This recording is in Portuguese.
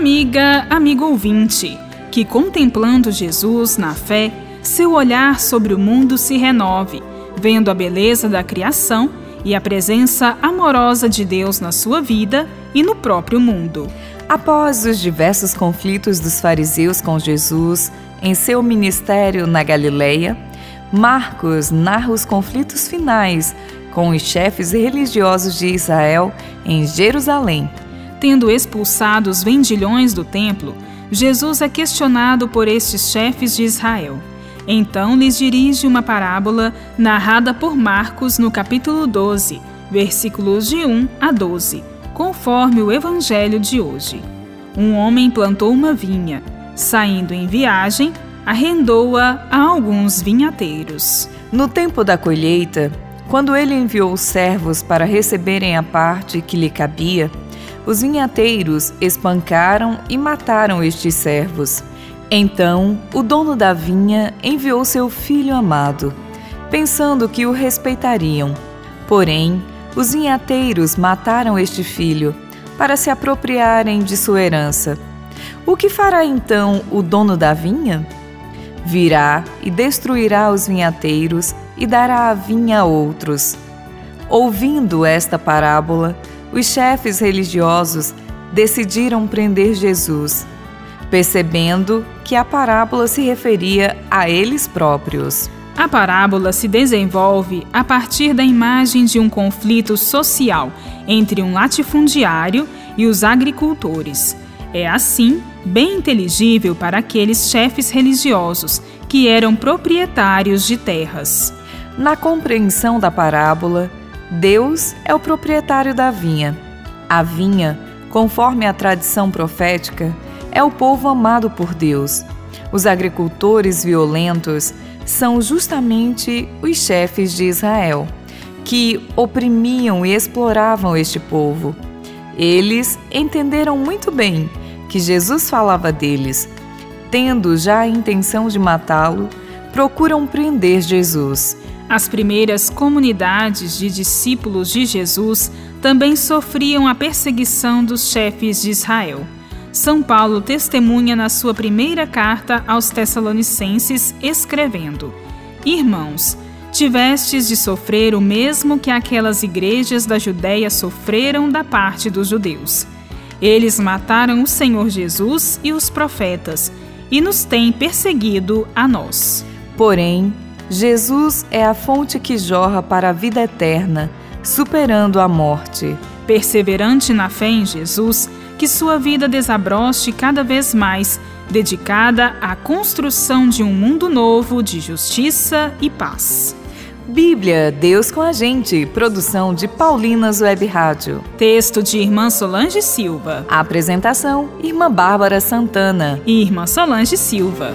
Amiga, amigo ouvinte, que contemplando Jesus na fé, seu olhar sobre o mundo se renove, vendo a beleza da criação e a presença amorosa de Deus na sua vida e no próprio mundo. Após os diversos conflitos dos fariseus com Jesus em seu ministério na Galileia, Marcos narra os conflitos finais com os chefes religiosos de Israel em Jerusalém. Tendo expulsado os vendilhões do templo, Jesus é questionado por estes chefes de Israel. Então lhes dirige uma parábola narrada por Marcos no capítulo 12, versículos de 1 a 12, conforme o evangelho de hoje. Um homem plantou uma vinha, saindo em viagem, arrendou-a a alguns vinhateiros. No tempo da colheita, quando ele enviou os servos para receberem a parte que lhe cabia, os vinhateiros espancaram e mataram estes servos. Então o dono da vinha enviou seu filho amado, pensando que o respeitariam. Porém, os vinhateiros mataram este filho para se apropriarem de sua herança. O que fará então o dono da vinha? Virá e destruirá os vinhateiros e dará a vinha a outros. Ouvindo esta parábola, os chefes religiosos decidiram prender Jesus, percebendo que a parábola se referia a eles próprios. A parábola se desenvolve a partir da imagem de um conflito social entre um latifundiário e os agricultores. É assim bem inteligível para aqueles chefes religiosos que eram proprietários de terras. Na compreensão da parábola, Deus é o proprietário da vinha. A vinha, conforme a tradição profética, é o povo amado por Deus. Os agricultores violentos são justamente os chefes de Israel, que oprimiam e exploravam este povo. Eles entenderam muito bem que Jesus falava deles. Tendo já a intenção de matá-lo, procuram prender Jesus. As primeiras comunidades de discípulos de Jesus também sofriam a perseguição dos chefes de Israel. São Paulo testemunha na sua primeira carta aos Tessalonicenses, escrevendo: Irmãos, tivestes de sofrer o mesmo que aquelas igrejas da Judéia sofreram da parte dos judeus. Eles mataram o Senhor Jesus e os profetas e nos têm perseguido a nós. Porém, Jesus é a fonte que jorra para a vida eterna, superando a morte. Perseverante na fé em Jesus, que sua vida desabroche cada vez mais, dedicada à construção de um mundo novo de justiça e paz. Bíblia, Deus com a gente. Produção de Paulinas Web Rádio. Texto de Irmã Solange Silva. Apresentação: Irmã Bárbara Santana e Irmã Solange Silva.